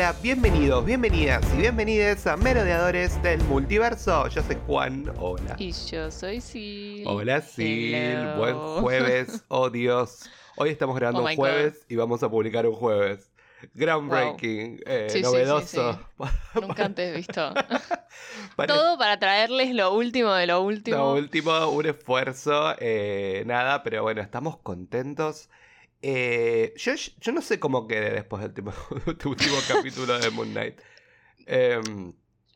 hola, bienvenidos, bienvenidas y bienvenidas a Merodeadores del Multiverso. Yo soy Juan, hola. Y yo soy Sil. Hola Sil, Hello. buen jueves, oh Dios. Hoy estamos grabando Oh un my jueves y vamos a publicar un jueves. Groundbreaking, eh, Sí, sí, sí, novedoso. Nunca antes visto. Todo para traerles lo último de lo último. Lo último, un esfuerzo, eh, nada, pero bueno, estamos contentos. Eh, yo, yo no sé cómo quedé después del último, último capítulo de Moon Knight. Em,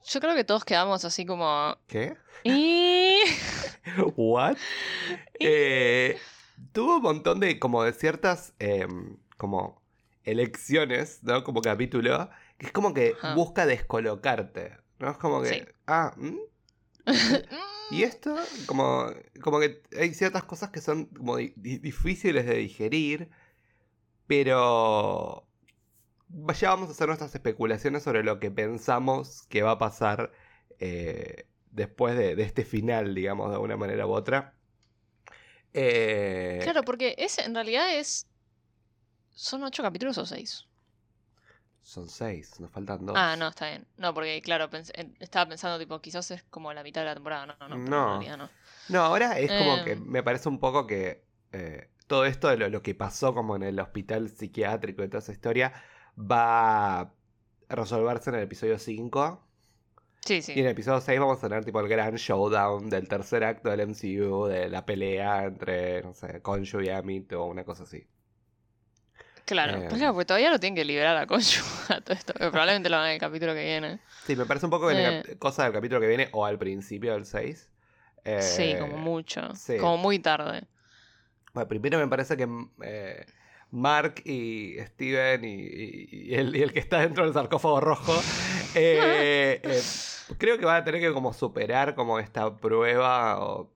Yo creo que todos quedamos así como. ¿Qué? Y. ¿What? Eh, tuvo un montón de, como de ciertas, em, como elecciones, ¿no? Como capítulo, que es como que Ajá. busca descolocarte, ¿no? Es como que, Sí. ah, ¿mm? Y esto, como, como que hay ciertas cosas que son como di- di- difíciles de digerir, pero ya vamos a hacer nuestras especulaciones sobre lo que pensamos que va a pasar eh, después de, de este final, digamos, de una manera u otra. Eh, Claro, porque es, en realidad es. ¿Son ocho capítulos o seis? Son seis, nos faltan dos. Ah, no, está bien. No, porque claro, pens- estaba pensando, tipo, quizás es como la mitad de la temporada. No, no, no. No. Realidad no. No, ahora es como Em. que me parece un poco que eh, todo esto de lo, lo que pasó como en el hospital psiquiátrico y toda esa historia va a resolverse en el episodio 5. Sí, sí. Y en el episodio 6 vamos a tener tipo el gran showdown del tercer acto del MCU, de la pelea entre, no sé, Conju y Amit o una cosa así. Claro. Eh. Pues claro, todavía lo tienen que liberar a Conju a todo esto. que probablemente lo hagan en el capítulo que viene. Sí, me parece un poco Eh. cosa del capítulo que viene o al principio del 6. Eh, sí, como mucho. sí. Como muy tarde. Bueno, primero me parece que eh, Mark y Steven y, y- y el, y el que está dentro del sarcófago rojo eh, eh, creo que van a tener que como superar como esta prueba o,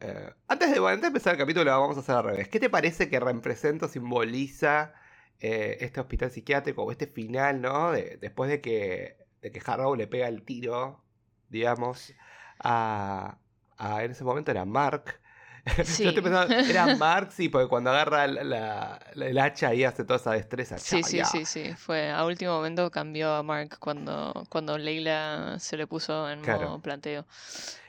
eh, antes, de, antes de empezar el capítulo lo vamos a hacer al revés. ¿Qué te parece que representa o simboliza eh, este hospital psiquiátrico o este final, ¿no? De- después de que, de que Harrow le pega el tiro, digamos, a, a- en ese momento era Mark. Sí. Yo estoy pensando, era Mark, sí, porque cuando agarra la, la- la- el hacha y hace toda esa destreza. Sí, sí, sí, sí. Fue a último momento cambió a Mark cuando, cuando Leila se le puso en Claro. modo planteo.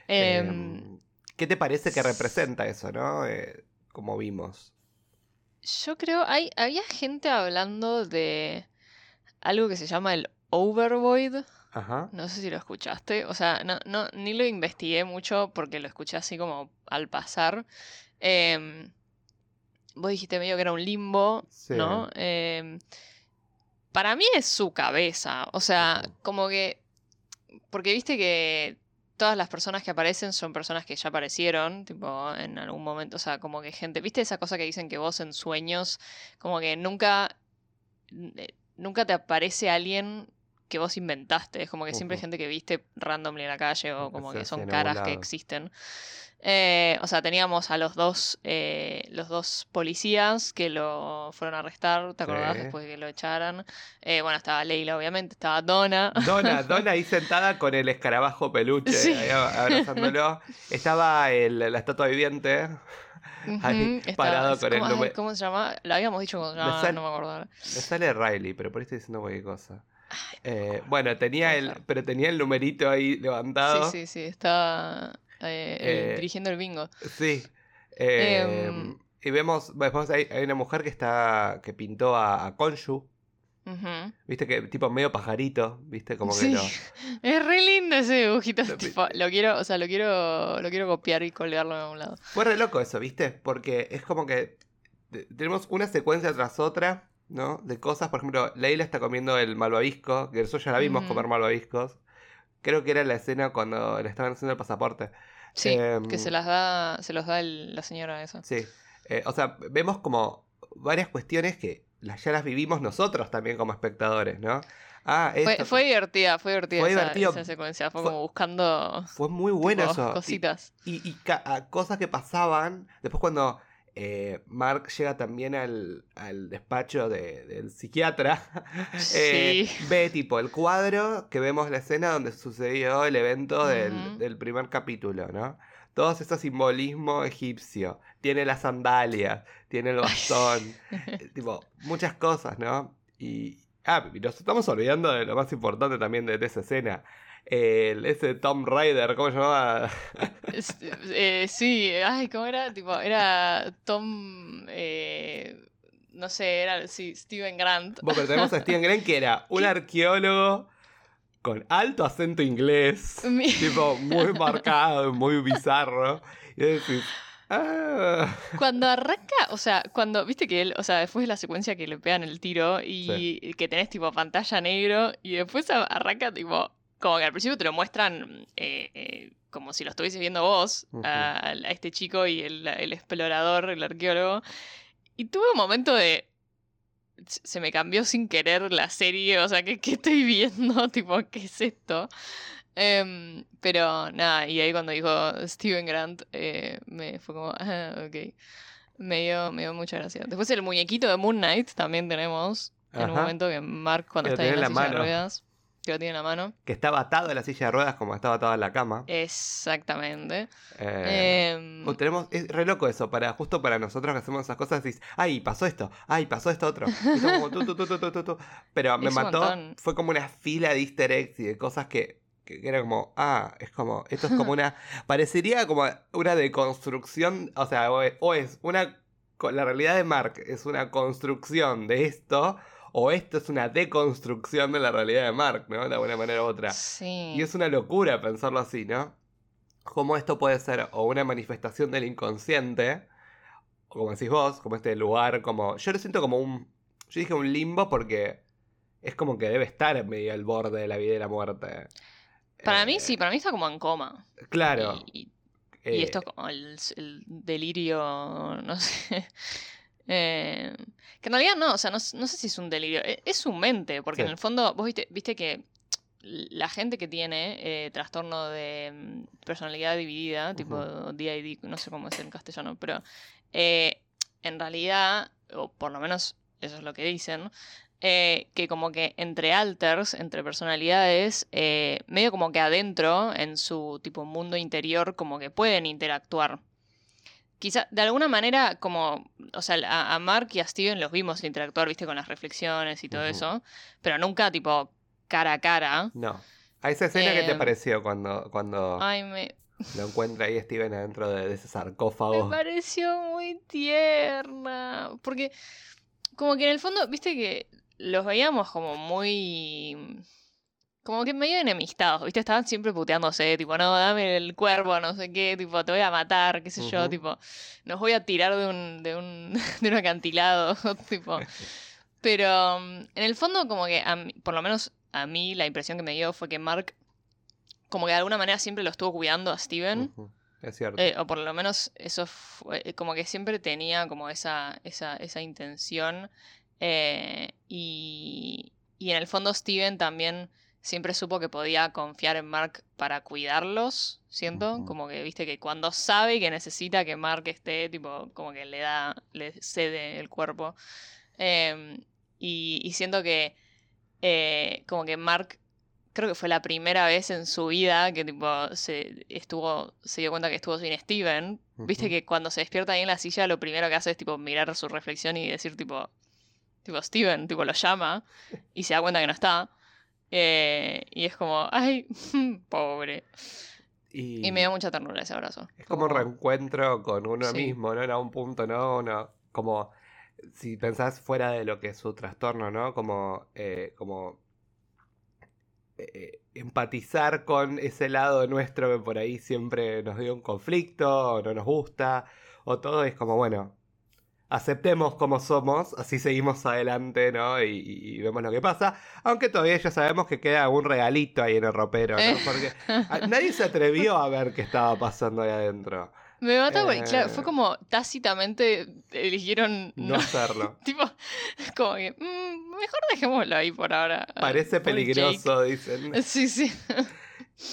Eh, Em, ¿Qué te parece que representa eso, no? Eh, como vimos. Yo creo, hay, había gente hablando de algo que se llama el Overvoid. Ajá. No sé si lo escuchaste. O sea, no, no, ni lo investigué mucho porque lo escuché así como al pasar. Em, vos dijiste medio que era un limbo, Sí. ¿no? Em, para mí es su cabeza. O sea, como que. Porque viste que todas las personas que aparecen son personas que ya aparecieron, tipo, en algún momento. O sea, como que gente. ¿Viste esa cosa que dicen que vos en sueños, como que nunca. eh, Nunca te aparece alguien que vos inventaste. Es como que siempre hay gente que viste randomly en la calle o como que son caras que existen. Eh, o sea, teníamos a los dos, eh, los dos policías que lo fueron a arrestar, ¿te Sí. acordás? Después de que lo echaran. Eh, bueno, estaba Leila, obviamente, estaba Donna. Donna, Donna ahí sentada con el escarabajo peluche, Sí. ahí abrazándolo. Estaba el- la estatua viviente, ahí parado con el ¿cómo, ay, número. ¿Cómo se llama? Lo habíamos dicho. Me No, no me acuerdo. Me sale Riley, pero por ahí estoy diciendo cualquier cosa. Eh, bueno, tenía el, pero tenía el numerito ahí levantado. Sí, sí, sí, estaba eh, Eh, dirigiendo el bingo. Sí. Eh, Em. y vemos, después hay, hay una mujer que está, que pintó a, a Konshu, viste que tipo medio pajarito, viste como que Sí. lo... Es re lindo ese dibujito. Lo- tipo, lo quiero, o sea, lo quiero, lo quiero copiar y colgarlo en algún lado. Fue re loco eso, viste, porque es como que te- tenemos una secuencia tras otra, ¿no? De cosas, por ejemplo, Leila está comiendo el malvavisco, que nosotros ya la vimos Ujú. comer malvaviscos. Creo que era la escena cuando le estaban haciendo el pasaporte. Sí, Em, que se las da, se los da el- la señora esa. Sí. Eh, o sea, vemos como varias cuestiones que las, ya las vivimos nosotros también como espectadores, ¿no? Ah, Fue, esto- fue divertida, fue divertida Fue esa, divertido. esa secuencia. Fue, Fue- como buscando fue muy bueno tipo, eso. Cositas. Y, y a cosas que pasaban. Después cuando eh, Mark llega también al, al despacho de- del psiquiatra, eh, Sí. ve tipo el cuadro que vemos la escena donde sucedió el evento del, primer capítulo, ¿no? Todos ese simbolismo egipcio. Tiene las sandalias, tiene el bastón, eh, tipo, muchas cosas, ¿no? Y Ah, nos estamos olvidando de lo más importante también de, de esa escena. El, ese Tom Raider, ¿cómo se llamaba? Eh, sí, ay, ¿cómo era? Tipo, era Tom. eh, no sé, era sí, Steven Grant. Bueno, pero tenemos a Steven Grant que era un arqueólogo con alto acento inglés, Mi- tipo muy marcado, muy bizarro. Y decís, ah, Cuando arranca, o sea, cuando, viste que él, o sea, después de la secuencia que le pegan el tiro y que tenés tipo pantalla negro y después arranca tipo, como que al principio te lo muestran eh, eh, como si lo estuvieses viendo vos, a, a este chico y el, el explorador, el arqueólogo. Y tuve un momento de... se- me cambió sin querer la serie, o sea, ¿qué, qué estoy viendo? tipo, ¿qué es esto? Em, pero nada, y ahí cuando dijo Steven Grant, eh, me fue como, ah, ok. Me dio, me dio mucha gracia. Después el muñequito de Moon Knight también tenemos. En un momento que Mark, cuando está ahí en la silla de ruedas, que lo tiene en la mano. que estaba atado a la silla de ruedas como estaba atado en la cama. Exactamente. Eh, Em, o tenemos, es re loco eso, para, justo para nosotros que hacemos esas cosas, decís, ay, pasó esto, ay, pasó esto otro. Como tu, tu, tu. Pero me mató, montón. fue como una fila de easter eggs y de cosas que, que era como, ah, es como, esto es como una, parecería como una deconstrucción, o sea, o es, una, la realidad de Mark es una construcción de esto, o esto es una deconstrucción de la realidad de Mark, ¿no? De alguna manera u otra. sí. Y es una locura pensarlo así, ¿no? Cómo esto puede ser o una manifestación del inconsciente, o como decís vos, como este lugar, como... Yo lo siento como un... Yo dije un limbo porque es como que debe estar medio al borde de la vida y la muerte. Para Eh, mí sí, para mí está como en coma. Claro. Y, y- eh, y esto es como el, el delirio, no sé. Eh, que en realidad no, o sea, no, no sé si es un delirio, e- es su mente, porque Sí. en el fondo, vos viste, viste que la gente que tiene eh, trastorno de mm, personalidad dividida, tipo DID, no sé cómo es en castellano, pero eh, en realidad, o por lo menos eso es lo que dicen, eh, que como que entre alters, entre personalidades, medio como que adentro, en su tipo mundo interior, como que pueden interactuar. Quizá, de alguna manera, como, o sea, a, a Mark y a Steven los vimos interactuar, viste, con las reflexiones y todo eso, pero nunca tipo cara a cara. No. A esa escena que te Em, pareció cuando, cuando Ay, me, lo encuentra ahí Steven adentro de, de ese me sarcófago? pareció muy tierna. Porque, como que en el fondo, viste que los veíamos como muy. Como que medio enemistados, ¿viste? Estaban siempre puteándose, tipo, no, dame el cuervo, no sé qué, tipo, te voy a matar, qué sé yo, tipo, nos voy a tirar de un, de un, de un acantilado, tipo. Pero mm, en el fondo, como que, a mí- por lo menos a mí, la impresión que me dio fue que Mark, como que de alguna manera siempre lo estuvo cuidando a Steven. Es cierto. Eh, o por lo menos eso fue, eh, como que siempre tenía como esa, esa, esa intención. eh, y, y en el fondo Steven también siempre supo que podía confiar en Mark para cuidarlos, siento. Como que, viste, que cuando sabe que necesita que Mark esté, tipo, como que le da, le cede el cuerpo. Em, y, y siento que eh, como que Mark creo que fue la primera vez en su vida que tipo se estuvo se dio cuenta que estuvo sin Steven viste que cuando se despierta ahí en la silla lo primero que hace es tipo mirar su reflexión y decir tipo tipo Steven tipo lo llama y se da cuenta que no está Eh, y es como ay pobre y me dio mucha ternura ese abrazo Es como un reencuentro con uno Sí. mismo, ¿no? En algún punto, ¿no? Uno, como si pensás fuera de lo que es su trastorno, ¿no? Como, eh, como eh, empatizar con ese lado nuestro que por ahí siempre nos dio un conflicto, o no nos gusta, o todo es como, bueno, aceptemos como somos, así seguimos adelante, ¿no? Y, y vemos lo que pasa, aunque todavía ya sabemos que queda un regalito ahí en el ropero, ¿no? Eh. Porque a- nadie se atrevió a ver qué estaba pasando ahí adentro. me mata porque claro Eh. fue como tácitamente eligieron No no hacerlo. tipo como que "Mm, mejor dejémoslo ahí por ahora Parece Pobre Jake". peligroso, dicen. Sí, sí.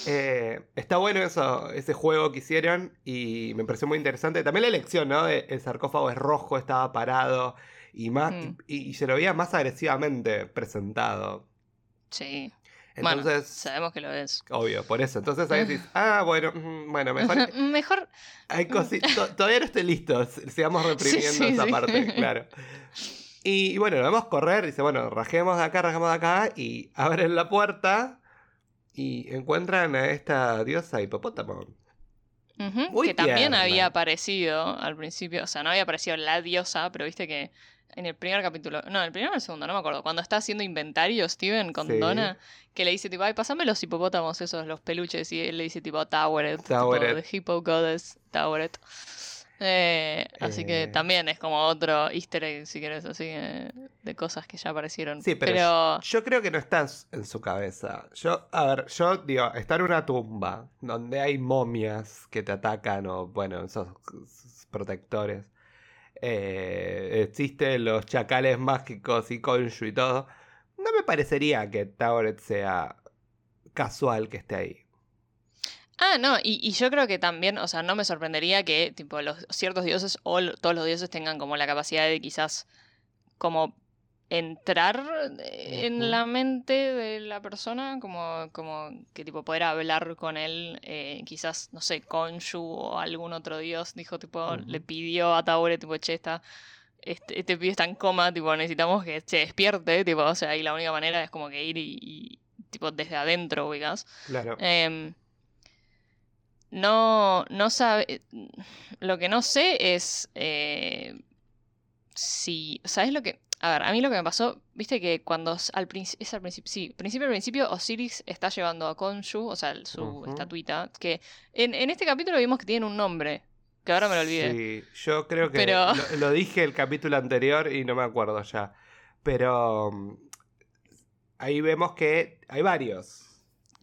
Eh, está bueno eso, ese juego que hicieron y me pareció muy interesante. También la elección, ¿no? El sarcófago es rojo, estaba parado y más Mm. y, y se lo veía más agresivamente presentado. Sí. Entonces, bueno, sabemos que lo es. obvio, por eso. Entonces ahí decís, ah, bueno, bueno, mejor. Mejor. Hay todavía no estoy listo, sigamos reprimiendo sí, esa sí. parte, claro. Y, y bueno, lo vemos correr, dice, bueno, rajemos de acá, rajemos de acá, y abren la puerta y encuentran a esta diosa hipopótamo. Muy que también había aparecido al principio, o sea, no había aparecido la diosa, pero viste que en el primer capítulo, no, en el primero o el segundo, no me acuerdo, cuando está haciendo inventario Steven con Sí. Donna, que le dice tipo, ay, pasame los hipopótamos esos, los peluches, y él le dice tipo, Toweret, tipo, Toweret. the Hippo Goddess, Toweret. Eh, así que Eh. también es como otro easter egg, si querés, así que de cosas que ya aparecieron. Sí, pero, pero yo creo que no estás en su cabeza. Yo, a ver, yo digo, estar en una tumba donde hay momias que te atacan o, bueno, esos, protectores. Eh, existen los chacales mágicos y Konshu y todo. No me parecería que Tauret sea casual que esté ahí. Ah, no, y, y yo creo que también, o sea, no me sorprendería que tipo los ciertos dioses o todos los dioses tengan como la capacidad de quizás como entrar eh, en la mente de la persona, como, como que tipo poder hablar con él, eh, quizás, no sé, Konshu o algún otro dios dijo tipo, le pidió a Taure, tipo, che, está, este, este pibe está en coma, tipo, necesitamos que se despierte, tipo, o sea, y la única manera es como que ir y, y, tipo desde adentro, ubicas. Claro. Em, no, no sabe. Lo que no sé es eh, si. ¿Sabes lo que.? A ver, a mí lo que me pasó, viste que cuando al principio. Es al principio. Sí, principio al principio, Osiris está llevando a Konshu, o sea, su estatuita. Que en, en este capítulo vimos que tiene un nombre. Que ahora me lo olvidé. Sí, yo creo que Pero- lo, lo dije el capítulo anterior y no me acuerdo ya. Pero mm, ahí vemos que hay varios.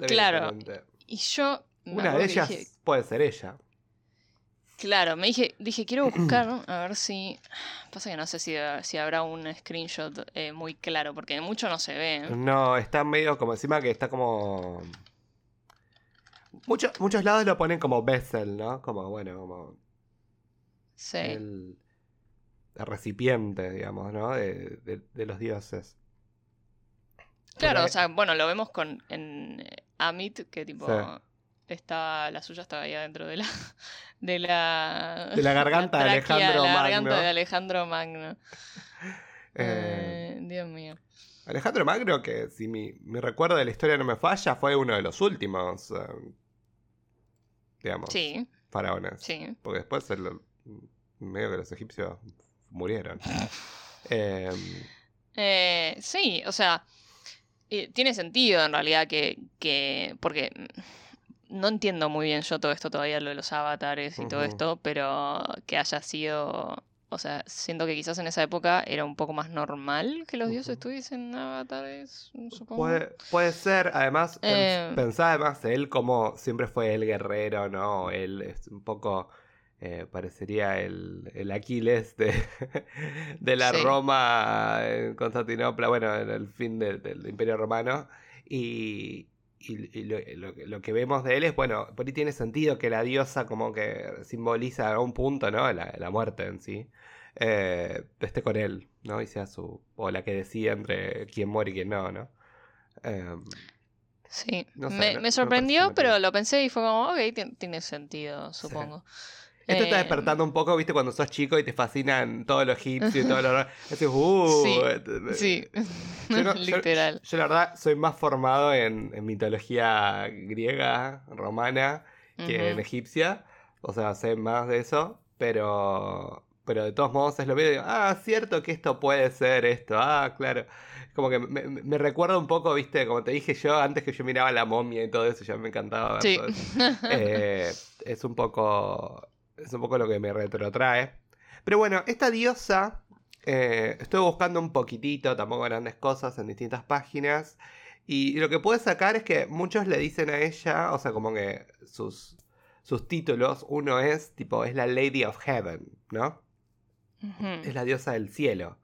Claro. Y yo. Me Una de ellas dije- puede ser ella. Claro, me dije, dije, quiero buscar a ver si. Pasa que no sé si, si habrá un screenshot eh, muy claro, porque mucho no se ve. ¿eh? No, está medio como encima que está como. Muchos muchos lados lo ponen como Bessel, ¿no? Como, bueno, como Sí. el, el recipiente, digamos, ¿no? De, de- de los dioses. Claro, o sea, bueno, lo vemos con en eh, Amit, que tipo Sí. Está, la suya está ahí adentro de la de la De la garganta de tráquea, Alejandro la Magno. garganta de Alejandro Magno. eh, Eh, Dios mío. Alejandro Magno, que si mi, mi recuerdo de la historia no me falla, fue uno de los últimos, eh, digamos, Sí, faraones. sí. Porque después, se lo- medio que los egipcios murieron. Eh, sí, o sea, tiene sentido en realidad que, que porque no entiendo muy bien yo todo esto todavía, lo de los avatares y todo esto, pero que haya sido, o sea, siento que quizás en esa época era un poco más normal que los dioses Ujú. tuviesen avatares, supongo. puede, puede ser, además, Eh. pensá además él como siempre fue el guerrero, ¿no? Él es un poco... eh, parecería el, el Aquiles de, de la Sí. Roma en Constantinopla, bueno, en el fin de- del Imperio Romano. Y, y- y lo, lo que- lo que vemos de él es, bueno, por ahí tiene sentido que la diosa como que simboliza a un punto, ¿no? La, la muerte en sí. eh, esté con él, ¿no? Y sea su... o la que decida entre quién muere y quién no, ¿no? Em, Sí, No sé, me, no- me no sorprendió, pero lo pensé y fue como, ok, tien- tiene sentido, supongo. Esto está Eh, despertando un poco, viste, cuando sos chico y te fascinan todo lo egipcio y todo lo... Decís, uh, Sí, Sí, Yo no- literal. Yo la verdad soy más formado en, en mitología griega, romana, que en egipcia. O sea, sé más de eso, pero... Pero de todos modos es lo mismo. Digo, ah, cierto que esto puede ser esto. Ah, claro. Como que me, me- me recuerda un poco, viste, como te dije yo, antes que yo miraba la momia y todo eso, ya me encantaba ver Sí. todo eso. Eh, es un poco es un poco lo que me retrotrae. Pero bueno esta diosa eh, estoy buscando un poquitito tampoco grandes cosas en distintas páginas. Y lo que puedo sacar es que muchos le dicen a ella o sea como que sus sus títulos uno es tipo es la Lady of Heaven no es la diosa del cielo.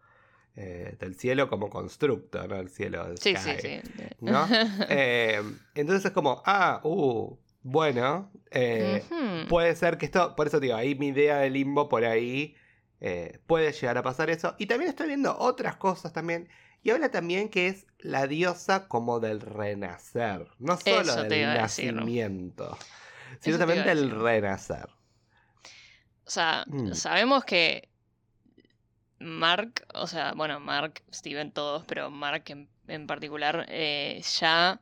Eh, del cielo como constructo no el cielo del Sí, sí, sí. ¿no? Eh, entonces es como, ah, uh, bueno, eh, puede ser que esto, por eso digo, ahí mi idea de limbo por ahí eh, puede llegar a pasar eso. Y también estoy viendo otras cosas también. Y habla también que es la diosa como del renacer, no solo Eso del nacimiento, sino también del renacer. O sea, Mm. sabemos que Mark, o sea, bueno, Mark, Steven, todos, pero Mark en, en particular, eh, ya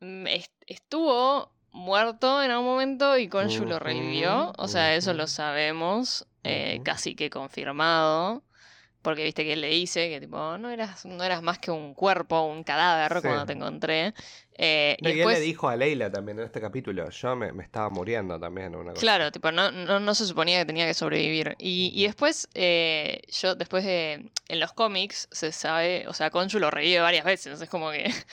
mm, est- estuvo muerto en algún momento y Konshu lo revivió. O sea, eso lo sabemos, eh, casi que confirmado. Porque viste que él le dice que tipo, no eras, no eras más que un cuerpo, un cadáver Sí. cuando te encontré. Eh, No, y y él después, le dijo a Leila también en este capítulo, yo me, me estaba muriendo también. Una cosa Claro, tipo, no, no, no se suponía que tenía que sobrevivir. Y, y después, eh, yo, después de. En los cómics se sabe. O sea, Conchu lo revive varias veces. Es como que.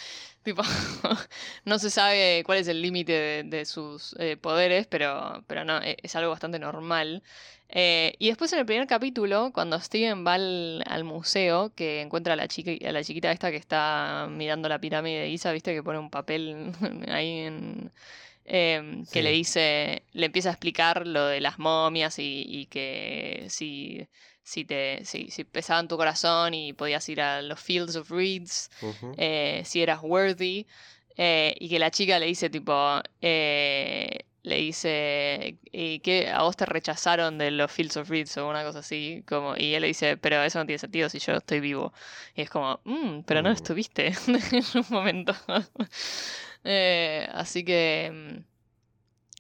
Tipo, no se sabe cuál es el límite de, de sus eh, poderes, pero, pero no, e- es algo bastante normal. Eh, y después en el primer capítulo, cuando Steven va al, al museo, que encuentra a la, chica, a la chiquita esta que está mirando la pirámide de Isa, viste que pone un papel ahí en, em, que le dice, le empieza a explicar lo de las momias y, y que si, si, te, si, si pesaban tu corazón y podías ir a los Fields of Reeds, eh, si eras worthy, eh, y que la chica le dice tipo, eh, le dice, ¿y qué? ¿A vos te rechazaron de los Fields of Reeds o una cosa así? Como, y él le dice, pero eso no tiene sentido si yo estoy vivo. Y es como, "Mm, pero no Mm. estuviste en un momento. Eh, así que mm,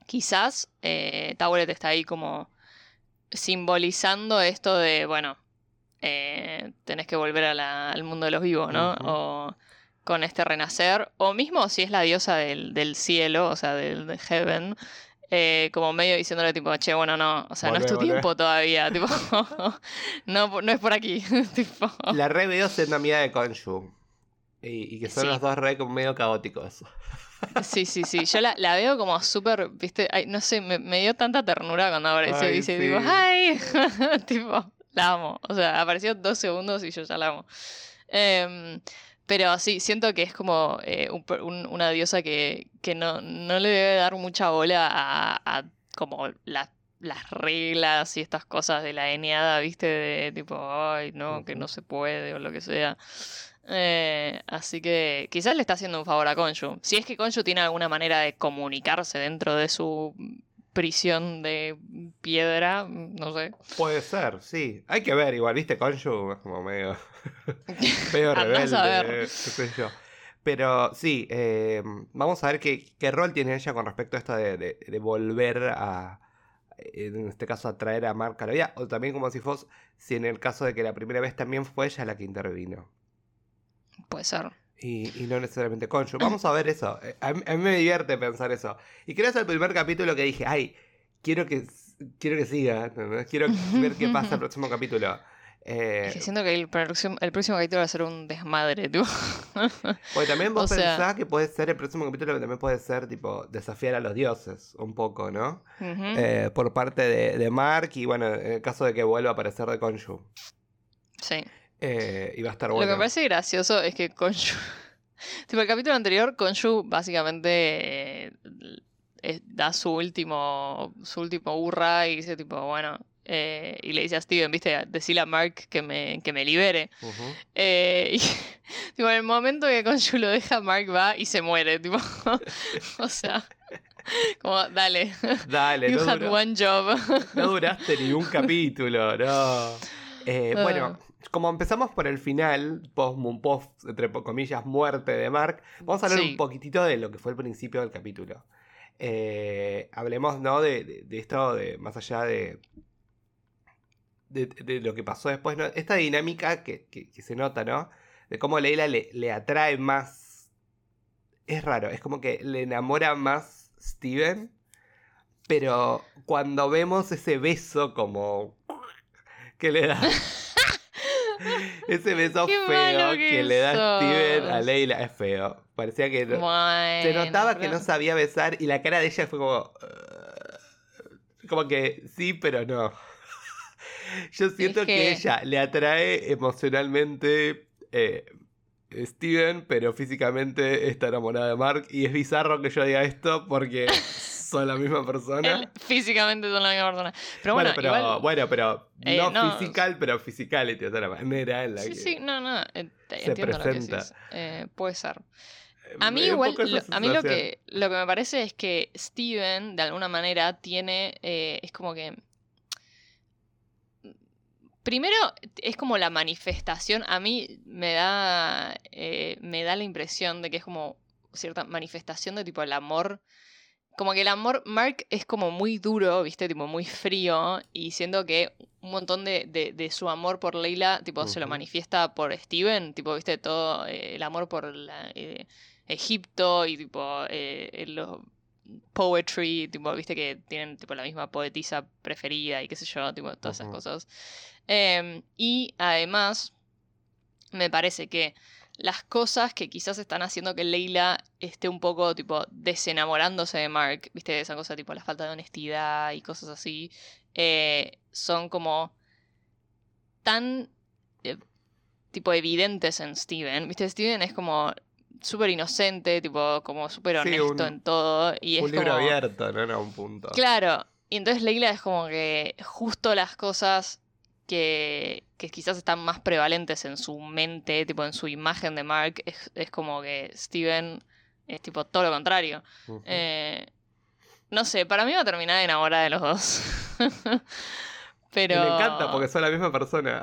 quizás eh, Tauret está ahí como simbolizando esto de, bueno, eh, tenés que volver a la- al mundo de los vivos, ¿no? O con este renacer, o mismo si es la diosa del, del cielo, o sea, del de heaven, eh, como medio diciéndole tipo, che, bueno, no, o sea, no es tu tiempo todavía, tipo, no, no es por aquí, tipo. La re veo siendo amiga de Konshu. Y, y que son Sí. los dos re medio caóticos. Sí, sí, sí. Yo la, la veo como súper, viste, ay, no sé, me, me dio tanta ternura cuando apareció. Ay, y dice, sí. tipo, ¡ay! tipo, la amo. O sea, apareció dos segundos y yo ya la amo. Em, pero sí, siento que es como eh, un per- un- una diosa que, que no, no le debe dar mucha bola a, a como la- las reglas y estas cosas de la eneada, viste, de tipo, ay, no, que no se puede o lo que sea. Eh, así que quizás le está haciendo un favor a Konshu. Si es que Konshu tiene alguna manera de comunicarse dentro de su prisión de piedra, no sé. Puede ser, sí. Hay que ver, igual, viste, Konshu es como medio, medio rebelde, yo. Pero sí, eh, vamos a ver qué, qué rol tiene ella con respecto a esto de, de- de volver a, en este caso, a traer a Mark a la vida. O también como si fuese, si en el caso de que la primera vez también fue ella la que intervino. Puede ser. Y, y no necesariamente Konshu. Vamos a ver eso. Eh, A mí, a mí me divierte pensar eso. Y creo que es el primer capítulo que dije, ay, quiero que, quiero que siga. Quiero ver qué pasa el próximo capítulo. Eh, siento que el próximo, el próximo capítulo va a ser un desmadre, tipo. porque también vos o sea- pensás que puede ser el próximo capítulo que también puede ser tipo desafiar a los dioses un poco, ¿no? Eh, por parte de, de Mark y bueno, en el caso de que vuelva a aparecer de Konshu. Sí. Eh, y va a estar Lo que bueno. me parece gracioso es que Konshu. tipo, el capítulo anterior, Konshu básicamente eh, eh, da su último. su último hurra y dice, tipo, bueno. eh, y le dice a Steven, viste, decirle a Mark que me, que me libere. Eh, y, tipo, en el momento que Konshu lo deja, Mark va y se muere, tipo. o sea. Como, dale. Dale, You no, had duró- one job. no duraste ni un capítulo, no. Eh, Ah. bueno, como empezamos por el final, post, post, entre comillas, muerte de Mark, vamos a hablar Sí. un poquitito de lo que fue el principio del capítulo. Eh, hablemos, ¿no? De, de- de esto, de más allá de, de, de lo que pasó después, ¿no? Esta dinámica que, que- que se nota, ¿no? De cómo Leila le, le atrae más. Es raro, es como que le enamora más Steven. Pero cuando vemos ese beso como que le da. ese beso Qué feo que, que le da Steven a. Leila es feo. Parecía que no- se notaba que no sabía besar y la cara de ella fue como. Como que sí, pero no. Yo siento que... que- ella le atrae emocionalmente eh, Steven, pero físicamente está enamorada de Mark. Y es bizarro que yo diga esto porque son la misma persona. Él físicamente son la misma persona. Pero bueno, bueno, pero, igual- bueno, pero eh, no, no. physical, pero physicality, o sea, la manera en la Sí, que sí, no, no, eh, se entiendo lo que presenta. Eh, puede ser. A mí igual, lo- a mí lo que, lo que me parece es que Steven, de alguna manera, tiene, eh, es como que Primero, es como la manifestación. A mí me da. eh, me da la impresión de que es como cierta manifestación de tipo el amor. Como que el amor, Mark es como muy duro, ¿viste? Tipo muy frío. Y siento que un montón de, de- de su amor por Leila, tipo, se lo manifiesta por Steven. Tipo, ¿viste? Todo eh, el amor por la, eh, Egipto y tipo eh, los poetry, tipo, viste que tienen tipo la misma poetisa preferida y qué sé yo, tipo, todas esas cosas. Em, y además, me parece que las cosas que quizás están haciendo que Leila esté un poco, tipo, desenamorándose de Mark, viste, esa cosa, tipo, la falta de honestidad y cosas así, eh, son como tan, eh, tipo, evidentes en Steven. Viste, Steven es como súper inocente, tipo, como súper Sí, honesto un- en todo. Y un es libro como... abierto, no era un punto. Claro, y entonces Leila es como que justo las cosas que, que quizás están más prevalentes en su mente, tipo en su imagen de Mark, es, es como que Steven es tipo todo lo contrario. Eh, no sé, para mí va a terminar enamorada de los dos. Pero... Me encanta porque son la misma persona.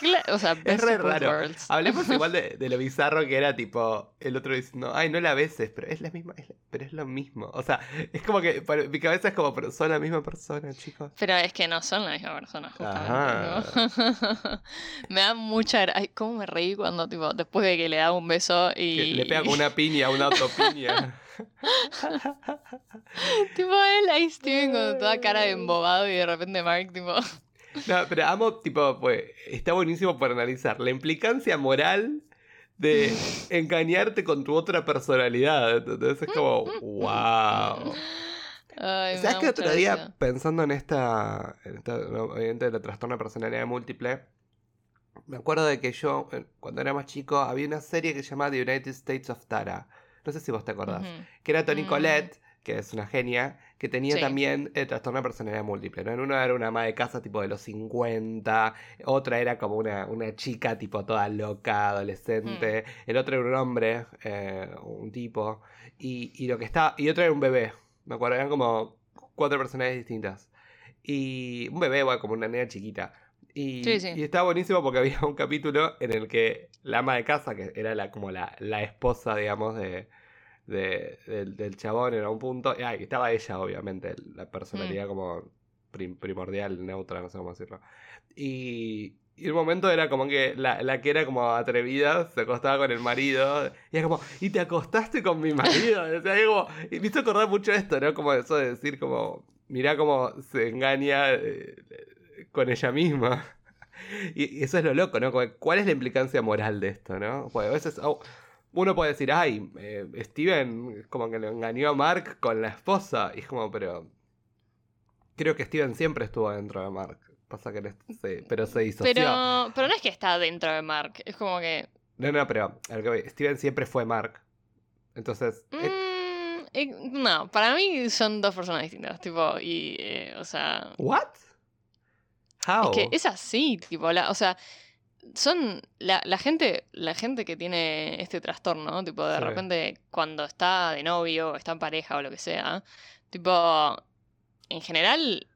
Cla- o sea, best re raro. worlds. Hablemos igual de, de lo bizarro que era tipo el otro diciendo, ay, no la beses, pero es la misma, es la- pero es lo mismo. O sea, es como que para mi cabeza es como, pero son la misma persona, chicos. Pero es que no son la misma persona, justamente. ¿no? me da mucha... Ay, cómo me reí cuando, tipo, después de que le da un beso y... Que le pega con una piña, una autopiña. tipo él ahí Steven con toda cara de embobado y de repente Mark, tipo... No, pero amo, tipo, pues, está buenísimo para analizar la implicancia moral de engañarte con tu otra personalidad. Entonces es como, wow. Ay, ¿Sabes que otro día, pensando en esta, en esta obviamente, la trastorno de personalidad múltiple, me acuerdo de que yo, eh, cuando era más chico, había una serie que se llamaba The United States of Tara. No sé si vos te acordás. Que era Tony Mm. Collette, que es una genia, que tenía Sí. también el trastorno de personalidad múltiple. ¿no? En una era una ama de casa tipo de los 50, otra era como una, una chica tipo toda loca, adolescente, Mm. el otro era un hombre, eh, un tipo, y, y lo que está, y otro era un bebé. Me acuerdo, eran como cuatro personalidades distintas. Y un bebé, bueno, como una nena chiquita. Y, Sí, sí. y estaba buenísimo porque había un capítulo en el que la ama de casa, que era la, como la, la esposa, digamos, de, de- del, del chabón en un punto. Y ah, y estaba ella, obviamente, la personalidad como prim- primordial, neutra, no sé cómo decirlo. Y, y un momento era como que la, la que era como atrevida se acostaba con el marido. Y era como, ¿y te acostaste con mi marido? O sea, como, y me hizo acordar mucho esto, ¿no? Como eso de decir, como, mirá cómo se engaña eh, con ella misma. Y, y eso es lo loco, ¿no? ¿Cuál es la implicancia moral de esto, no? Porque a veces oh, uno puede decir, ay, eh, Steven como que lo engañó a Mark con la esposa. Y es como, pero. Creo que Steven siempre estuvo dentro de Mark. Pasa que. se- pero se disoció. Pero, pero no es que está dentro de Mark, es como que... No, no, pero. que voy, Steven siempre fue Mark. Entonces. eh, mm, eh, no, para mí son dos personas distintas, tipo, y, eh, o sea... ¿What? How? Es que es así, tipo, la, o sea, son la, la gente, la gente que tiene este trastorno, tipo, de Sí. repente cuando está de novio, o está en pareja o lo que sea, tipo, en general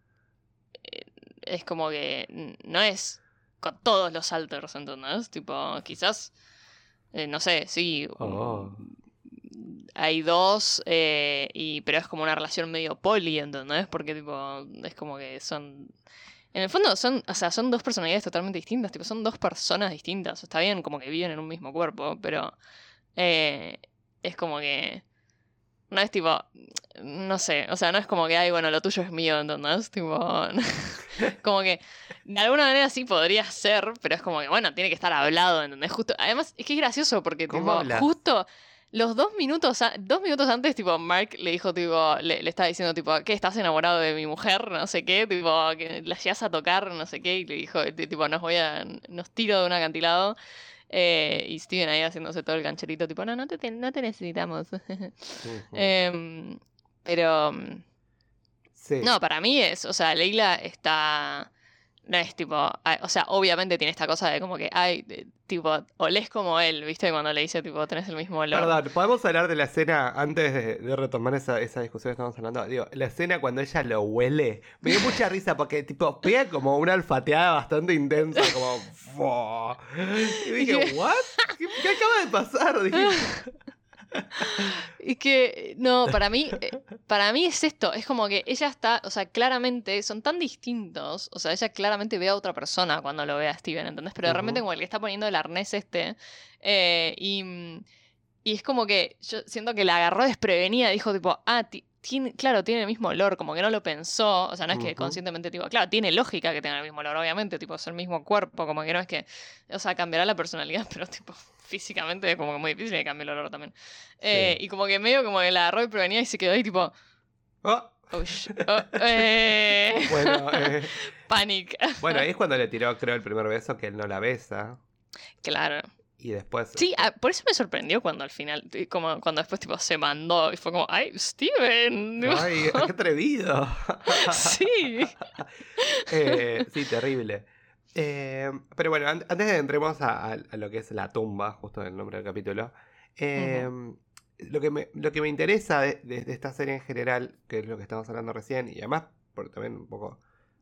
eh, es como que no es con todos los alters, ¿entendés? Tipo, quizás, eh, no sé, sí, Oh. hay dos, eh, y, pero es como una relación medio poli, ¿entendés? Porque tipo, es como que son... En el fondo son, o sea, son dos personalidades totalmente distintas, tipo, son dos personas distintas. Está bien como que viven en un mismo cuerpo, pero eh, es como que... No es tipo, no sé, o sea, no es como que, ay, bueno, lo tuyo es mío, ¿entendés? Tipo, como que de alguna manera sí podría ser, pero es como que, bueno, tiene que estar hablado, ¿entendés? Justo, además, es que es gracioso porque, ¿Cómo tipo, habla? justo los dos minutos, a- dos minutos antes, tipo, Mark le dijo, tipo, le, le estaba diciendo, tipo, ¿qué? ¿Estás enamorado de mi mujer? No sé qué, tipo, que la llegas a tocar, no sé qué, y le dijo, tipo, nos voy a, nos tiro de un acantilado. Eh, y Steven ahí haciéndose todo el cancherito, tipo, no, no te, no te necesitamos. Em, pero, sí. no, para mí es, o sea, Leila está no es tipo, o sea, obviamente tiene esta cosa de como que, ay, tipo, olés como él, ¿viste? Cuando le dice, tipo, tenés el mismo olor. Perdón, ¿podemos hablar de la escena antes de, de retomar esa, esa discusión que estamos hablando? Digo, la escena cuando ella lo huele, me dio mucha risa porque, tipo, pega como una olfateada bastante intensa, como... ¡fua! Y dije, ¿what? ¿Qué, qué acaba de pasar? Dije, Y que, no, para mí, eh, para mí es esto, es como que ella está, o sea, claramente son tan distintos, o sea, ella claramente ve a otra persona cuando lo ve a Steven, ¿entendés? Pero de repente Ujú. como que le está poniendo el arnés este, eh, y, y es como que yo siento que la agarró desprevenida, dijo tipo, ah, ti- tiene, claro, tiene el mismo olor, como que no lo pensó, o sea, no es que conscientemente, tipo, claro, tiene lógica que tenga el mismo olor, obviamente, tipo, es el mismo cuerpo, como que no es que, o sea, cambiará la personalidad, pero tipo, físicamente es como que muy difícil que cambie el olor también. Eh, y como que medio como que la agarró desprevenida y se quedó ahí tipo, "Oh". oh, oh, eh, Bueno, eh, panic. bueno, ahí es cuando le tiró, creo, el primer beso, que él no la besa. Claro. Y después... Sí, ah, por eso me sorprendió cuando al final, como cuando después tipo se mandó y fue como, ay, Steven. ¡Ay, qué atrevido! sí. Eh, sí, terrible. Eh, pero bueno, an- antes de entremos a, a- a lo que es la tumba, justo el nombre del capítulo, eh, lo, que me, lo que me interesa de, de- de esta serie en general, que es lo que estamos hablando recién, y además por, también un poco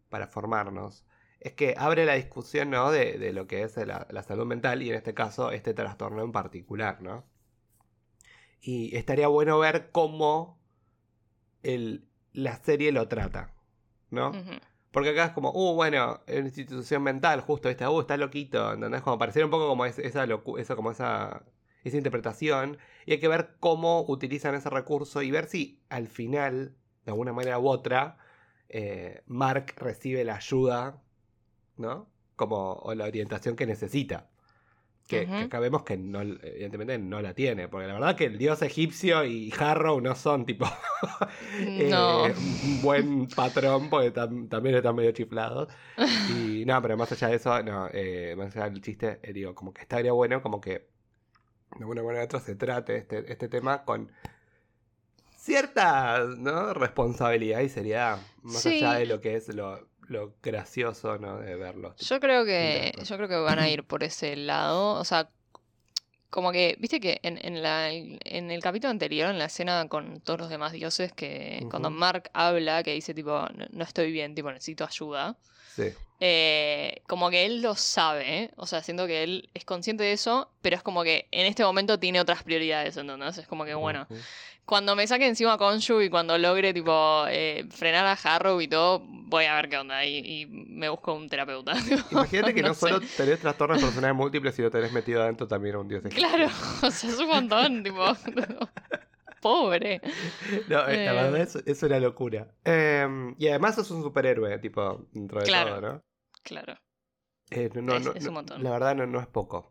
para formarnos, es que abre la discusión ¿no? de, de lo que es la, la salud mental y en este caso este trastorno en particular, ¿no? Y estaría bueno ver cómo el, la serie lo trata, ¿no? Porque acá es como, uh, bueno, en una institución mental, justo, ¿viste? Uh, está loquito, ¿entendés? Como pareciera un poco como es- esa, locu- esa, como esa, esa interpretación. Y hay que ver cómo utilizan ese recurso y ver si al final, de alguna manera u otra, eh, Mark recibe la ayuda, ¿no? Como, o la orientación que necesita. Que, Ujú. que acá vemos que no, evidentemente no la tiene. Porque la verdad que el dios egipcio y Harrow no son tipo eh, un buen patrón, porque tam- también están medio chiflados. Y no, pero más allá de eso, no, eh, más allá del chiste, eh, digo, como que estaría bueno, como que de alguna manera u otra se trate este, este tema con cierta ¿no? responsabilidad y seriedad, más Sí. allá de lo que es lo, lo gracioso ¿no? de verlo. Yo creo que, yo creo que van a ir por ese lado. O sea, como que, viste que en, en la, en el capítulo anterior, en la escena con todos los demás dioses, que cuando. Mark habla, que dice tipo, no, estoy bien, tipo, necesito ayuda. Sí. eh, como que él lo sabe, o sea, siento que él es consciente de eso, pero es como que en este momento tiene otras prioridades, entonces es como que bueno. Cuando me saque encima a Konshu y cuando logre tipo eh, frenar a Harrow y todo, voy a ver qué onda y, y me busco un terapeuta. Imagínate que no, No sé. solo tenés trastornos personales múltiples, sino tenés metido adentro también a un dios egipcio. Claro, o sea, es un montón, tipo, pobre. No, eh, la Eh. verdad es, es una locura. Eh, y además es un superhéroe, tipo, dentro de Claro. todo, ¿no? Claro. Eh, no, Es- no, es un montón. La verdad no, no es poco.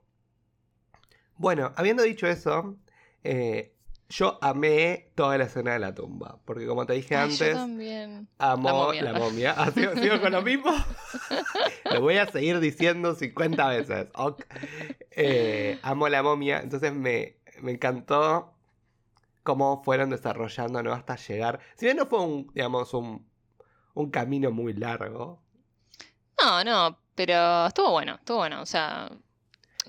Bueno, habiendo dicho eso, eh, yo amé toda la escena de la tumba. Porque como te dije Ay, antes, amo La momia. la momia. Ah, ¿Sigo, sigo con lo mismo? lo voy a seguir diciendo 50 veces. ok. Eh, amo la momia. Entonces me, me encantó cómo fueron desarrollando ¿no? hasta llegar. Si bien no fue un, digamos, un, un camino muy largo. No, no, pero estuvo bueno, estuvo bueno. O sea,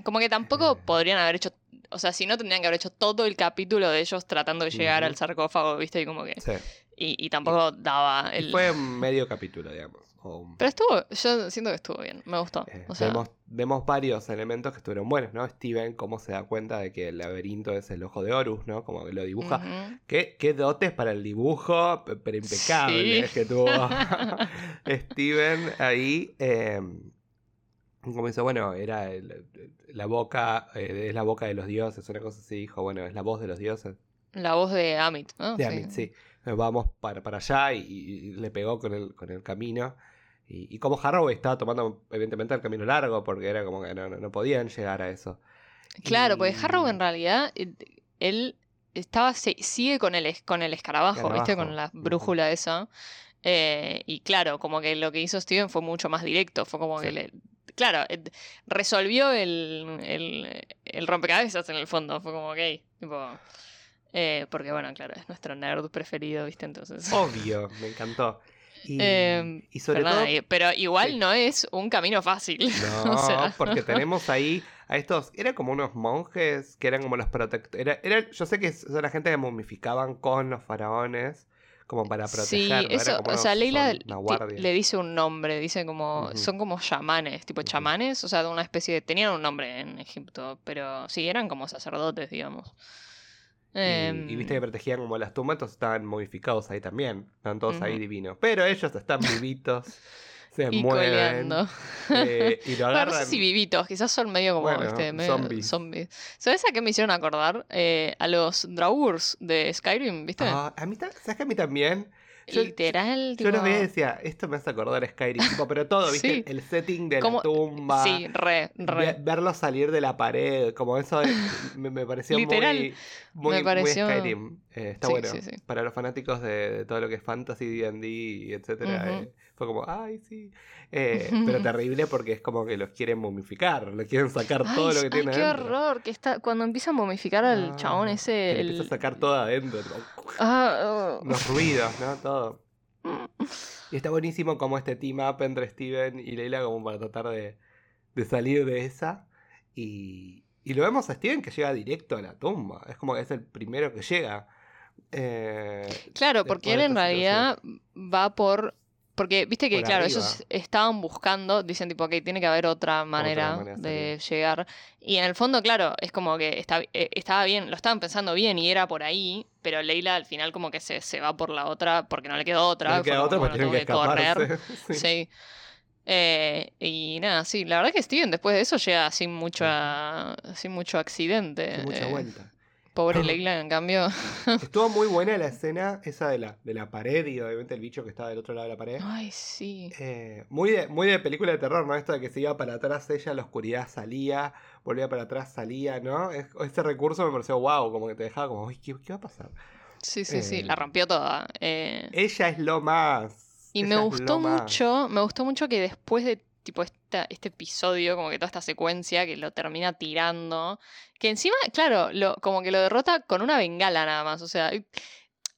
como que tampoco Eh. podrían haber hecho. O sea, si no tendrían que haber hecho todo el capítulo de ellos tratando de llegar al sarcófago, ¿viste? Y como que. Sí. Y, y tampoco daba el. fue medio capítulo, digamos. un- Pero estuvo. Yo siento que estuvo bien, me gustó. eh, O sea, vemos, vemos varios elementos que estuvieron buenos, ¿no? Steven, cómo se da cuenta de que el laberinto es el ojo de Horus, ¿no? Como que lo dibuja. ¿Qué, qué dotes para el dibujo, pe- pero impecables Sí. que tuvo Steven ahí. eh, como dice, bueno, era el- la boca, eh, es la boca de los dioses, una cosa así, dijo, bueno, es la voz de los dioses. La voz de Amit, ¿no? De Amit, sí. Vamos para, para allá y, y le pegó con el, con el camino. Y, y como Harrow estaba tomando, evidentemente, el camino largo, porque era como que no, no, podían llegar a eso. Claro, Y- porque Harrow en realidad, él estaba, sigue con el, con el escarabajo, ¿viste? Con la brújula esa. Eh, y claro, como que lo que hizo Steven fue mucho más directo. Fue como que le. Claro, eh, resolvió el, el, el rompecabezas en el fondo. Fue como, ok, tipo. eh, porque bueno, claro, es nuestro nerd preferido, ¿viste? Entonces. Obvio, me encantó. Y, Em, y sobre todo... pero igual sí. no es un camino fácil. No, O sea. porque tenemos ahí a estos, eran como unos monjes que eran como los protectores. Era, era- yo sé que son la gente que momificaban con los faraones como para proteger. Sí, eso, como o sea, Leila le dice un nombre, dice como, son como chamanes, tipo chamanes, o sea, de una especie de, tenían un nombre en Egipto, pero sí, eran como sacerdotes, digamos. Y, Em, y viste que protegían como las tumbas, entonces estaban momificados ahí también. Estaban todos ahí divinos. Pero ellos están vivitos, se y mueven. eh, y lo Bueno, agarran. no sé si vivitos, quizás son medio como Bueno, este, medio zombies. zombies. ¿Sabes a qué me hicieron acordar? Eh, a los Draugrs de Skyrim, ¿viste? Ah, a mí, ¿sabes que a mí también? Yo, Literal, yo los tipo- veía y decía, esto me hace acordar a Skyrim, tipo, pero todo, ¿viste? Sí. El setting de Como- la tumba. Sí, re, re. verlos salir de la pared, como eso me, me pareció Literal, muy, muy, me muy pareció- Skyrim. Eh, está Sí, bueno. sí. Para los fanáticos de, de todo lo que es fantasy, D&D, y etcétera, Ujú. eh, fue como, ay, sí. Eh, pero terrible porque es como que los quieren momificar, le quieren sacar todo lo que tiene qué adentro. horror, que está cuando empieza a momificar al Ah, chabón que ese, le el... empieza a sacar todo adentro. Ah, oh. los ruidos, ¿no? Todo. Y está buenísimo como este team up entre Steven y Leila como para tratar de, de salir de esa. Y, y lo vemos a Steven que llega directo a la tumba. Es como que es el primero que llega. Eh, Claro, porque él en realidad va por... Porque viste que, Por claro, arriba. ellos estaban buscando, dicen tipo, ok, tiene que haber otra manera, manera de llegar. Y en el fondo, claro, es como que está, eh, estaba bien, lo estaban pensando bien y era por ahí, pero Leila al final como que se, se va por la otra, porque no le quedó otra. no queda otra, bueno, pero tienen que correr. Sí. Sí. Eh, y nada, sí, la verdad que Steven después de eso llega sin mucho, sin mucho accidente. Sin mucha eh, vuelta. Pobre Leila, en cambio. Estuvo muy buena la escena esa de la, de la pared y obviamente el bicho que estaba del otro lado de la pared. Ay, sí. Eh, muy, de, muy de película de terror, ¿no? Esto de que se iba para atrás ella, la oscuridad salía, volvía para atrás, salía, ¿no? Es- ese recurso me pareció wow, como que te dejaba como, "Uy, ¿qué, qué va a pasar? Sí, sí, sí, Eh, la rompió toda. eh. Ella es lo más. Y me gustó mucho, me gustó mucho que después de tipo esta, este episodio, como que toda esta secuencia que lo termina tirando, que encima, claro, lo, como que lo derrota con una bengala nada más. O sea,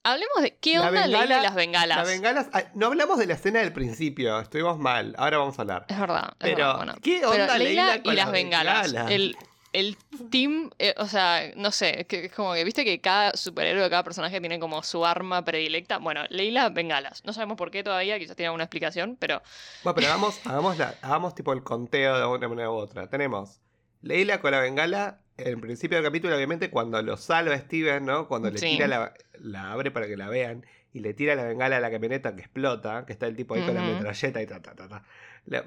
hablemos de qué La onda Leila bengala- y las bengalas. Las bengalas. no hablamos de la escena del principio, estuvimos mal. Ahora vamos a hablar. Es verdad. es Pero, verdad, bueno. ¿qué Pero onda Leila Leila y con las bengalas. bengalas? El, el team, eh, o sea, no sé, que es como que viste que cada superhéroe, cada personaje tiene como su arma predilecta. Bueno, Leila, bengalas. No sabemos por qué todavía, quizás tiene alguna explicación, pero Bueno, pero hagamos, hagamos, la- hagamos tipo el conteo de una manera u otra. Tenemos Leila con la bengala. En principio del capítulo, obviamente, cuando lo salva Steven, ¿no? Cuando le Sí. tira la, la abre para que la vean y le tira la bengala a la camioneta que explota, que está el tipo ahí con la metralleta y ta, ta, ta, ta.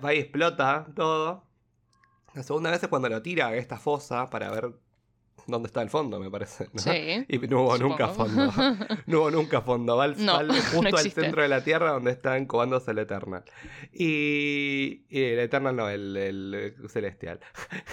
Va y explota todo. La segunda vez es cuando lo tira a esta fosa para ver dónde está el fondo, me parece. ¿no? sí. Y no hubo nunca fondo. No hubo nunca fondo. Va, al- No, va al- no justo al centro de la Tierra donde está incubándose el Eternal. Y, y el Eternal no, el, el, Celestial.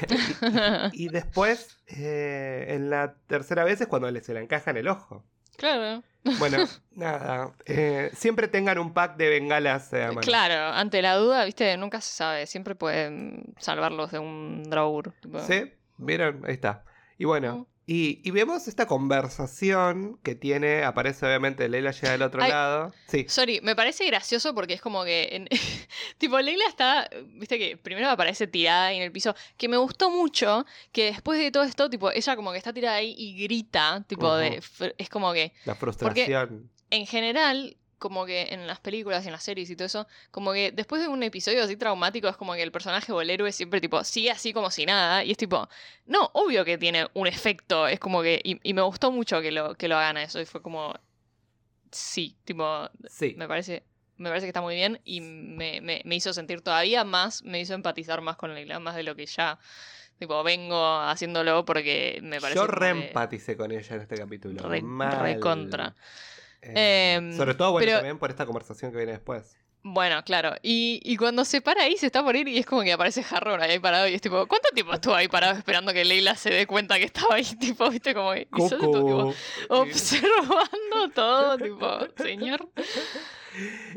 y, y después, eh, en la tercera vez es cuando le, se la encaja en el ojo. claro. Bueno, nada. eh, siempre tengan un pack de bengalas eh. Claro, ante la duda, viste, nunca se sabe. Siempre pueden salvarlos de un Draur. tipo. ¿Sí? ¿Vieron? Ahí está. Y bueno, y, y vemos esta conversación que tiene, aparece obviamente Leila llega del otro Ay. lado. Sí. Sorry, me parece gracioso porque es como que. en- tipo, Leila está. Viste que primero aparece tirada ahí en el piso. Que me gustó mucho que después de todo esto, tipo, ella como que está tirada ahí y grita. Tipo, de. Es como que. La frustración. En general. Como que en las películas y en las series y todo eso, como que después de un episodio así traumático es como que el personaje o el héroe siempre tipo sigue así como si nada y es tipo, no, obvio que tiene un efecto, es como que, y, y me gustó mucho que lo, que lo hagan a eso y fue como, sí, tipo, Sí. me parece, me parece que está muy bien y me, me- me hizo sentir todavía más, me hizo empatizar más con Leila, más de lo que ya, tipo, vengo haciéndolo porque me parece... Yo reempaticé con ella en este capítulo. re- Mal. recontra. Eh, Em, sobre todo, bueno, pero- también por esta conversación que viene después. Bueno, claro. Y, y cuando se para ahí, se está por ir y es como que aparece Harron ahí parado y es tipo, ¿cuánto tiempo estuvo ahí parado esperando que Leila se dé cuenta que estaba ahí? Tipo, viste, como y estuvo, tipo, observando todo, tipo, señor.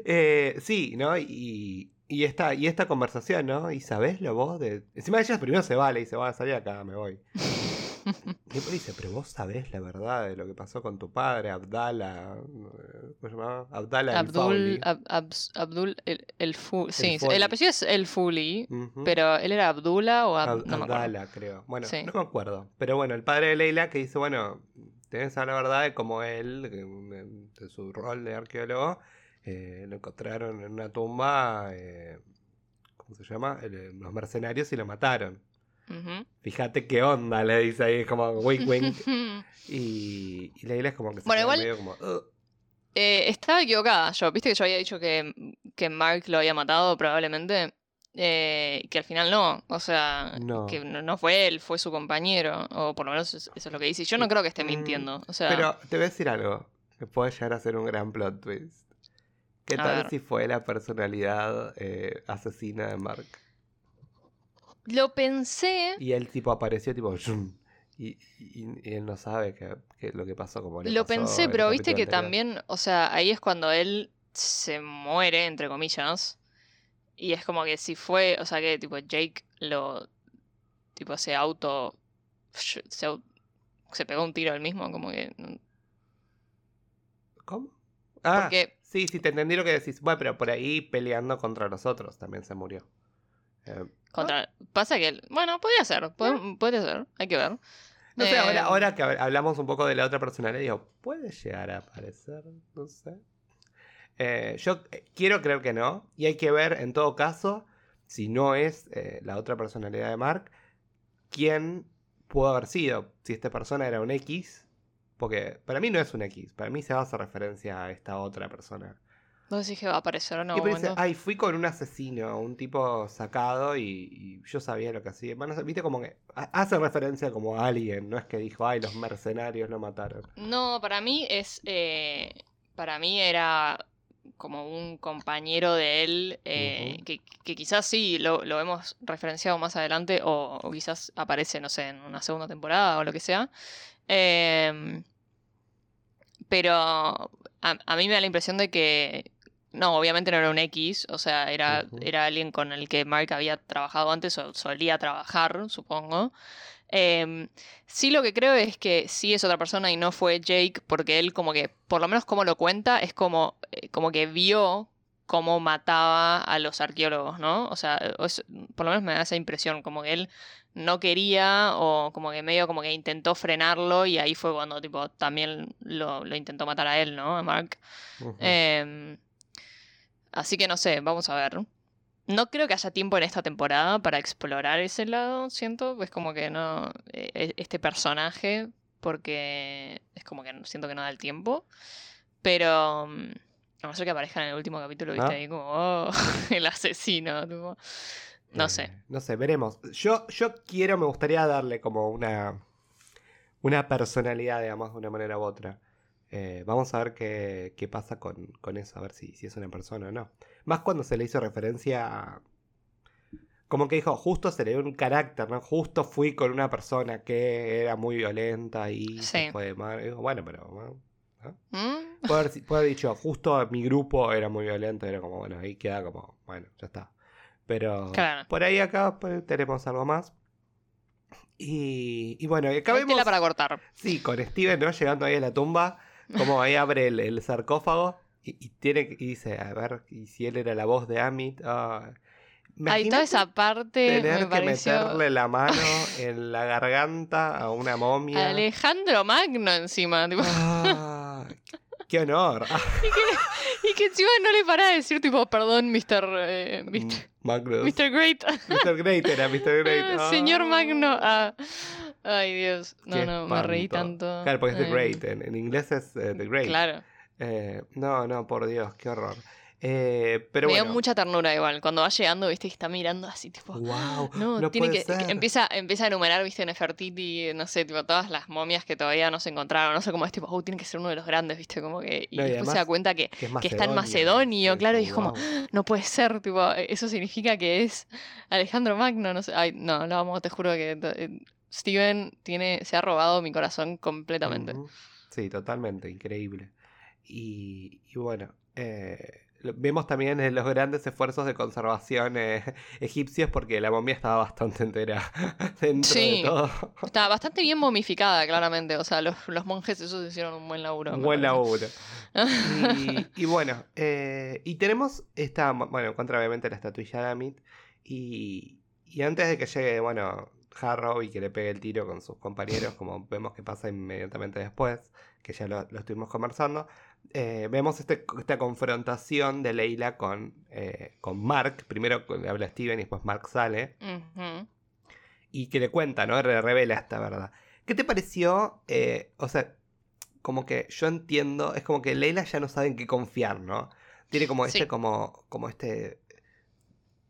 Eh, sí, ¿no? Y, y, esta, y esta conversación, ¿no? Y sabés lo vos de. Encima ella primero se va, le dice, va a salir acá, me voy. Después dice, pero vos sabés la verdad de lo que pasó con tu padre, Abdala. ¿cómo se llamaba? Abdallah el Abdul, Fawli. Ab- Abs- Abdul el, el Fu- sí, Fawli. el apellido es el Fuli, pero él era Abdullah o Ab- Ab- no me. Abdala, creo. Bueno, Sí. no me acuerdo. Pero bueno, el padre de Leila que dice, bueno, tenés la verdad de cómo él, de su rol de arqueólogo, eh, lo encontraron en una tumba, eh, ¿cómo se llama? El- los mercenarios y lo mataron. Fíjate qué onda, le dice ahí, como wink wink. Y, y Leila es como que se Bueno, igual- medio como... Eh, estaba equivocada yo, viste que yo había dicho que, que Mark lo había matado probablemente, eh, que al final no, o sea, No. que no, fue él, fue su compañero, o por lo menos eso es lo que dice. y Yo no creo que esté Mm, mintiendo, o sea, Pero te voy a decir algo que puede llegar a ser un gran plot twist. ¿Qué A tal ver. si fue la personalidad eh, asesina de Mark? Lo pensé, Y él tipo apareció tipo y, y- y él no sabe que, que lo que pasó como le lo pasó pensé, pero viste que anterior. también, o sea, ahí es cuando él se muere, entre comillas, y es como que si fue, o sea, que tipo Jake lo, tipo se auto, se, se pegó un tiro él mismo, como que... ¿Cómo? Ah, Porque sí, sí, te entendí lo que decís. Bueno, pero por ahí peleando contra los otros también se murió. Eh, Contra... Pasa que... Bueno, podría ser. Puede, puede ser. Hay que ver. no sé, ahora, Eh, ahora que hab- hablamos un poco de la otra personalidad, digo, ¿puede llegar a aparecer? No sé. Eh, yo eh, quiero creer que no. Y hay que ver, en todo caso, si no es la otra personalidad de Mark, quién pudo haber sido. Si esta persona era un X. Porque para mí no es un X. Para mí se hace referencia a esta otra persona. ¿Vos decís que va a aparecer o no? ay, fui con un asesino, un tipo sacado y, y yo sabía lo que hacía. Bueno, viste como que ha- hace referencia como a alguien, no es que dijo, ay, los mercenarios lo mataron. No, para mí es... eh, Para mí era como un compañero de él eh, que, que quizás sí lo, lo hemos referenciado más adelante o, o quizás aparece, no sé, en una segunda temporada o lo que sea. Em, pero a, a mí me da la impresión de que no, obviamente no era un X, o sea, era, era alguien con el que Mark había trabajado antes o solía trabajar, supongo. Em, sí lo que creo es que sí es otra persona y no fue Jake, porque él como que, por lo menos como lo cuenta, es como, eh, como que vio cómo mataba a los arqueólogos, ¿no? O sea, es- por lo menos me da esa impresión, como que él no quería o como que medio como que intentó frenarlo y ahí fue cuando tipo también lo, lo intentó matar a él, ¿no? A Mark. Así que no sé, vamos a ver. No creo que haya tiempo en esta temporada para explorar ese lado, siento. Es como que no. eh, e- Este personaje, porque es como que siento que no da el tiempo. Pero. mm, A no ser que aparezca en el último capítulo, viste Ah. ahí como. "Oh, el asesino. tipo. No Eh, sé. No sé, veremos. Yo, yo quiero, me gustaría darle como una, una personalidad, digamos, de una manera u otra. Eh, vamos a ver qué, qué pasa con, con eso, a ver si, si es una persona o no. Más cuando se le hizo referencia a... Como que dijo, justo se le dio un carácter, ¿no? Justo fui con una persona que era muy violenta y se Sí. fue de. Digo, bueno, pero... bueno, ¿Mm? Puede haber, puede haber dicho, justo mi grupo era muy violento, era como, bueno, ahí queda como, bueno, ya está. Pero Claro. por ahí acá pues, tenemos algo más. Y, y bueno, acá vemos, para cortar. sí, con Steven, ¿no? Llegando ahí a la tumba, como ahí abre el, el sarcófago y, y tiene, y dice, a ver, y si él era la voz de Amit. ah, Hay toda esa parte. Tener Me que meterle la mano en la garganta a una momia. Alejandro Magno encima. tipo, Ah, ¡Qué honor! Ah, Y que encima no le para de decir, tipo, perdón, Mr. eh, Mr. Magnus. Mr. Great. Mr. Great era Mr. Great. Ah, Ah. Señor Magno. Ah. Ay, Dios. No, no, me reí tanto. Claro, porque es The Great. En, en inglés es eh, The Great. Claro. Eh, no, no, por Dios, qué horror. Eh, pero me bueno. dio mucha ternura igual. Cuando va llegando, viste, que está mirando así, tipo. Wow, No, no, tiene puede que, que ser. empieza, empieza a enumerar, viste, Nefertiti, no sé, tipo, todas las momias que todavía no se encontraron, no sé cómo es, tipo, oh, tiene que ser uno de los grandes, viste, como que, y No, y después se da cuenta que, que, es que está en Macedonio. Sí, claro, y es como, wow. no puede ser, tipo, eso significa que es Alejandro Magno, no sé, ay, no, lo amo, te juro que eh, Steven tiene, se ha robado mi corazón completamente. Sí, totalmente, increíble. Y, y bueno, eh, vemos también los grandes esfuerzos de conservación eh, egipcios porque la momia estaba bastante entera dentro Sí. de todo. Está bastante bien momificada, claramente. O sea, los, los monjes esos hicieron un buen laburo. Un buen laburo. Y, y bueno, eh, y tenemos esta, bueno, encuentra obviamente la estatuilla de Amit. Y, y antes de que llegue, bueno, Harrow y que le pegue el tiro con sus compañeros, como vemos que pasa inmediatamente después, que ya lo, lo estuvimos conversando, eh, vemos este- esta confrontación de Leila con, eh, con Mark. Primero le habla Steven y después Mark sale. Y que le cuenta, ¿no? Le revela esta verdad. ¿Qué te pareció? eh, o sea, como que yo entiendo, es como que Leila ya no sabe en qué confiar, ¿no? Tiene como este, como, como este.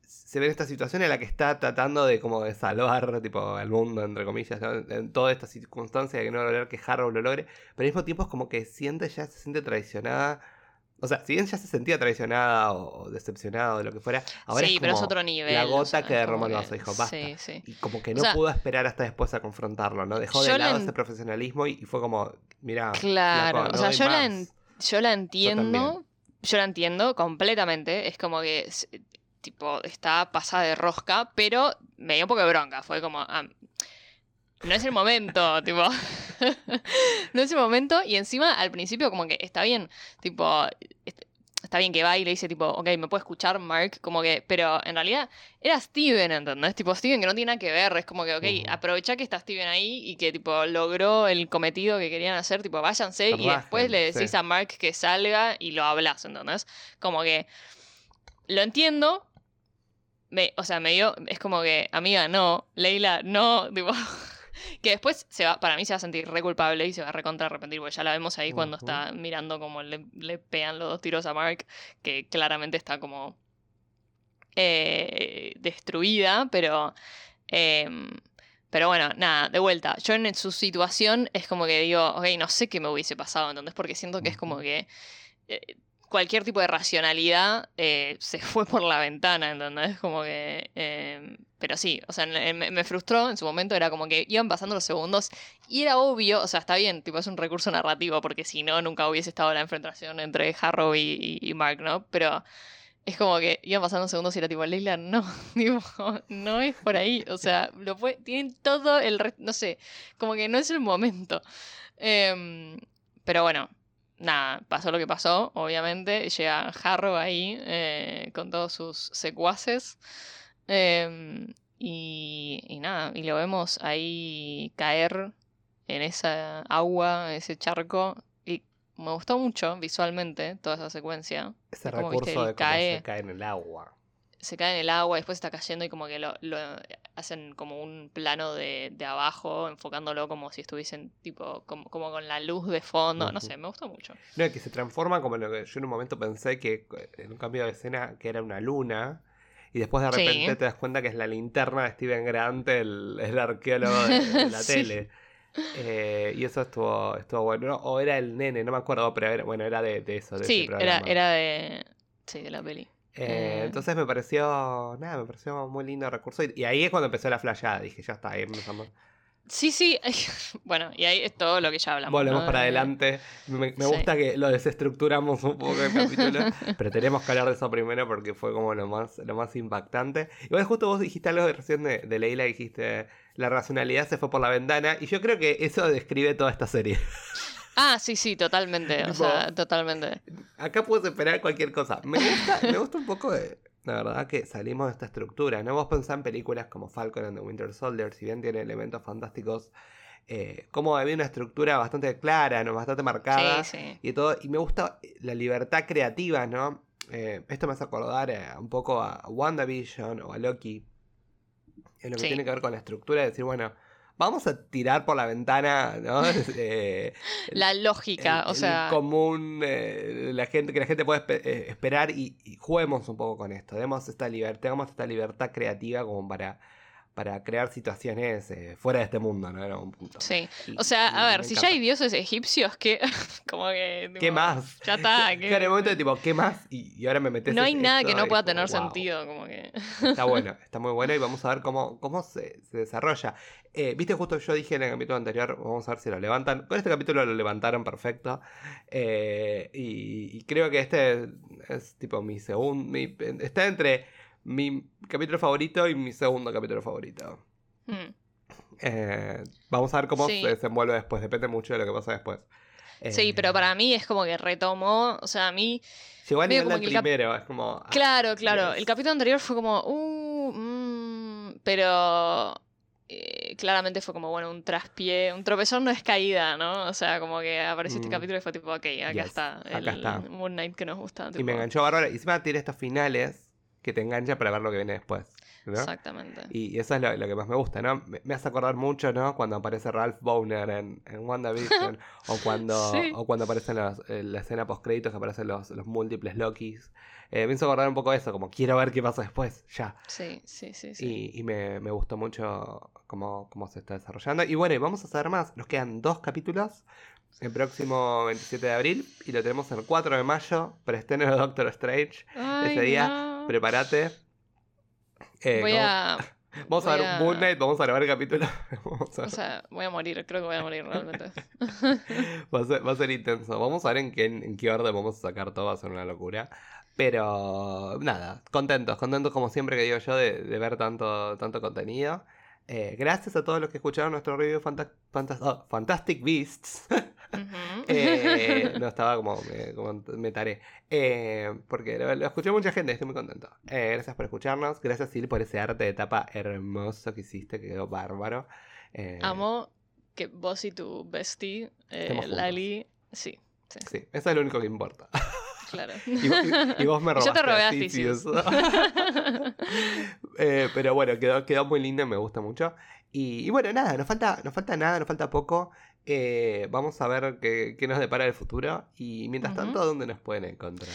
Se ve en esta situación en la que está tratando de como de salvar tipo al mundo, entre comillas, ¿no? En toda esta circunstancia de que no lograr que Harrow lo logre. Pero al mismo tiempo es como que siente, ya se siente traicionada. O sea, si bien ya se sentía traicionada o, decepcionada o lo que fuera, ahora sí, es pero es como otro nivel. la o gota sea, que como el vaso. Dijo, basta. Sí, sí. y como que O no sea, pudo esperar hasta después a confrontarlo, ¿no? Dejó de lado en- ese profesionalismo y, y fue como, mira, Claro, flaco, o sea, yo la, en- yo la entiendo, yo la entiendo completamente, es como que, tipo, está pasada de rosca, pero me dio un poco de bronca, fue como, ah, no es el momento, tipo, no es el momento, y encima al principio como que está bien, tipo, est- está bien que va y le dice tipo, ok, me puede escuchar Mark, como que, pero en realidad era Steven, ¿entendés? Tipo, Steven que no tiene nada que ver, es como que, ok, aprovecha que está Steven ahí y que tipo logró el cometido que querían hacer, tipo, váyanse y después le decís sí. a Mark que salga y lo hablas, ¿entendés? Como que lo entiendo. Me, o sea, me dio, es como que, amiga, no, Leila, no, tipo, que después se va, para mí se va a sentir re culpable y se va a recontra arrepentir, porque ya la vemos ahí cuando está mirando como le, le pegan los dos tiros a Mark, que claramente está como eh, destruida, pero... em, pero bueno, nada, de vuelta. Yo en su situación es como que digo, ok, no sé qué me hubiese pasado, ¿entendés? Porque siento que es como que eh, cualquier tipo de racionalidad eh, se fue por la ventana, ¿entendés? Como que... eh, pero sí, o sea, me, me frustró en su momento, era como que iban pasando los segundos y era obvio, o sea, está bien, tipo, es un recurso narrativo, porque si no, nunca hubiese estado la enfrentación entre Harrow y, Mark, ¿no? Pero es como que iban pasando segundos y era tipo, Leila, no, tipo, no es por ahí, o sea, lo puede, tienen todo el, re- no sé, como que no es el momento. Em, pero bueno, nada, pasó lo que pasó, obviamente. Llega Harrow ahí eh, con todos sus secuaces. em, y, y nada, y lo vemos ahí caer en esa agua, ese charco. Y me gustó mucho visualmente toda esa secuencia. ese viste, recurso de cómo cae. se cae en el agua. Se cae en el agua, después está cayendo y como que lo, lo hacen como un plano de, de abajo, enfocándolo como si estuviesen tipo, como, como con la luz de fondo. No sé, me gustó mucho. No, es que se transforma como lo que yo en un momento pensé que en un cambio de escena que era una luna. Y después de Sí. repente te das cuenta que es la linterna de Steven Grant, el, el arqueólogo de, de la Sí. tele. Eh, y eso estuvo, estuvo bueno. ¿no? O era el nene, no me acuerdo, pero era, bueno, era de, de eso, de Sí, ese era, era de. Sí, de la peli. Eh. Entonces me pareció, nada, me pareció muy lindo recurso. Y, y ahí es cuando empezó la flayada. Dije, ya está, ahí empezamos. Sí, sí. bueno, y ahí es todo lo que ya hablamos. Volvemos ¿no? para De- adelante. Me, me Sí. gusta que lo desestructuramos un poco el capítulo, pero tenemos que hablar de eso primero porque fue como lo más, lo más impactante. Igual justo vos dijiste algo de recién de, de Leila, dijiste la racionalidad se fue por la ventana y yo creo que eso describe toda esta serie. Ah, sí, sí, totalmente. O sea, totalmente. Acá puedes esperar cualquier cosa. Me gusta, me gusta un poco de... La verdad que salimos de esta estructura, ¿no? Vos pensás en películas como Falcon and the Winter Soldier, si bien tiene elementos fantásticos, eh, como había una estructura bastante clara, ¿no? Bastante marcada. Sí, sí. y todo. Y me gusta la libertad creativa, ¿no? Eh, esto me hace acordar eh, un poco a WandaVision o a Loki. En lo que Sí. tiene que ver con la estructura de decir, bueno, vamos a tirar por la ventana, ¿no? Eh, La lógica, el- o el sea. común, eh, la gente, que la gente puede espe- eh, esperar y, y juguemos un poco con esto. Demos esta libertad, esta libertad creativa como para, para crear situaciones eh, fuera de este mundo, ¿no? En algún punto. Sí. Y- O sea, a ver, si ya hay dioses egipcios, que como que... ¿Qué tipo, más? Ya está. Claro, en el momento de tipo, ¿qué más? Y, y ahora me metes no hay nada que no pueda es como, tener wow. sentido, como que... Está bueno, está muy bueno y vamos a ver cómo, cómo se, se desarrolla. Eh, Viste, justo yo dije en el capítulo anterior, vamos a ver si lo levantan. Con este capítulo lo levantaron perfecto. Eh, y, y creo que este es tipo mi segundo. Está entre mi capítulo favorito y mi segundo capítulo favorito. Mm. Eh, vamos a ver cómo Sí. se desenvuelve después, depende mucho de lo que pasa después. Sí, Eh, pero para mí es como que retomó, o sea, a mí... Llegó medio nivel del primero, es como. ah, Claro, claro. El capítulo anterior fue como, uh, mm, pero eh, claramente fue como, bueno, un traspié, un tropezón no es caída, ¿no? O sea, como que apareció este Mm. capítulo y fue tipo, ok, acá Yes, está acá el está. Moon Knight que nos gusta. Y me enganchó bárbaro. Y encima tiene estos finales que te enganchan para ver lo que viene después. ¿no? Exactamente. Y eso es lo, lo que más me gusta, ¿no? Me, me hace acordar mucho, ¿no? Cuando aparece Ralph Bowner en, en WandaVision. o, cuando, Sí. o cuando aparecen los, en la escena post créditos que aparecen los, los múltiples Lokis. Eh, me hizo acordar un poco eso, como quiero ver qué pasa después, ya. Sí, sí, sí, sí. Y, y me, me gustó mucho cómo, cómo se está desarrollando. Y bueno, y vamos a saber más. Nos quedan dos capítulos. El próximo 27 de abril. Y lo tenemos el 4 de mayo. Preestreno de Doctor Strange. Ay, ese día, no. Prepárate. Eh, Voy ¿cómo- a... Vamos a voy ver a- Moon Knight, vamos a grabar el capítulo. Vamos a O sea, voy a morir, creo que voy a morir realmente. va, a ser, va a ser intenso. Vamos a ver en qué, en qué orden vamos a sacar todo, va a ser una locura. Pero nada, contentos, contentos como siempre que digo yo de, de ver tanto, tanto contenido. Eh, gracias a todos los que escucharon nuestro review de Fanta- oh, Fantastic Beasts. Eh, no estaba como, me, como me taré. Eh, porque lo, lo escuché mucha gente, estoy muy contento. Eh, gracias por escucharnos. Gracias, Sil, por ese arte de tapa hermoso que hiciste, que quedó bárbaro. Amo que vos y tu bestie. Lali, sí, sí, Sí, eso es lo único que importa. claro. Y, vos- y- y vos me robaste yo te robé a. Eh, pero bueno, quedó, quedó muy lindo y me gusta mucho. Y, y bueno, nada, nos falta, nos falta nada, nos falta poco. Eh, vamos a ver qué, qué nos depara el futuro. Y mientras Ujú. tanto, ¿dónde nos pueden encontrar?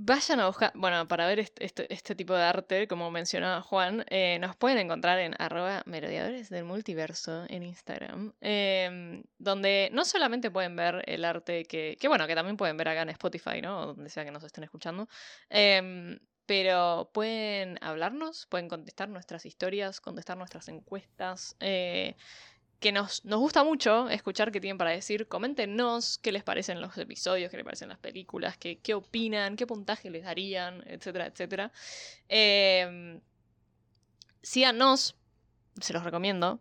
Vayan a buscar, bueno, para ver este, este, tipo de arte, como mencionaba Juan, eh, nos pueden encontrar en arroba merodeadores del multiverso en Instagram, em, donde no solamente pueden ver el arte que, que, bueno, que también pueden ver acá en Spotify, ¿no? O donde sea que nos estén escuchando, em, pero pueden hablarnos, pueden contestar nuestras historias, contestar nuestras encuestas, eh, que nos, nos gusta mucho escuchar qué tienen para decir. Coméntenos qué les parecen los episodios, qué les parecen las películas, qué, qué opinan, qué puntaje les darían, etcétera, etcétera. Eh, síganos, se los recomiendo.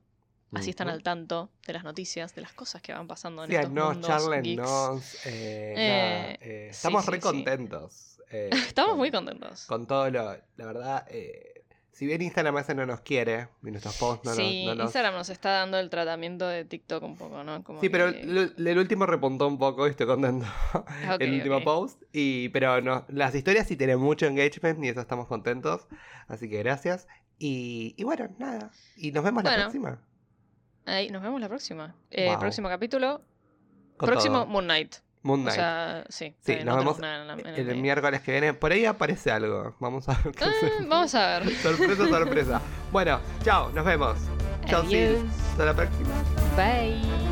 Así están al tanto de las noticias, de las cosas que van pasando en Sí, estos no, mundos charlen, geeks. nos. eh, Eh, nada, eh, sí, estamos sí, re sí. contentos. eh, Estamos con- muy contentos. Con todo lo. La verdad, eh, si bien Instagram veces no nos quiere, y nuestros posts no, nos- sí, no nos. Instagram nos está dando el tratamiento de TikTok un poco, ¿no? Como Sí, pero el, el último repuntó un poco y estoy contento. Ok, el último post. Y, pero no, las historias sí tienen mucho engagement y eso estamos contentos. Así que gracias. Y, y bueno, nada. Y nos vemos la próxima. Ahí, nos vemos la próxima. Eh, Wow. Próximo capítulo, Con próximo todo. Moon Knight. Moon O sea, sí. Sí, nos no vemos nada el miércoles que viene. Por ahí aparece algo. Vamos a ver qué Ah, vamos a ver. Sorpresa, sorpresa. Bueno, chao, nos vemos. Chao. Adiós. Hasta la próxima. Bye.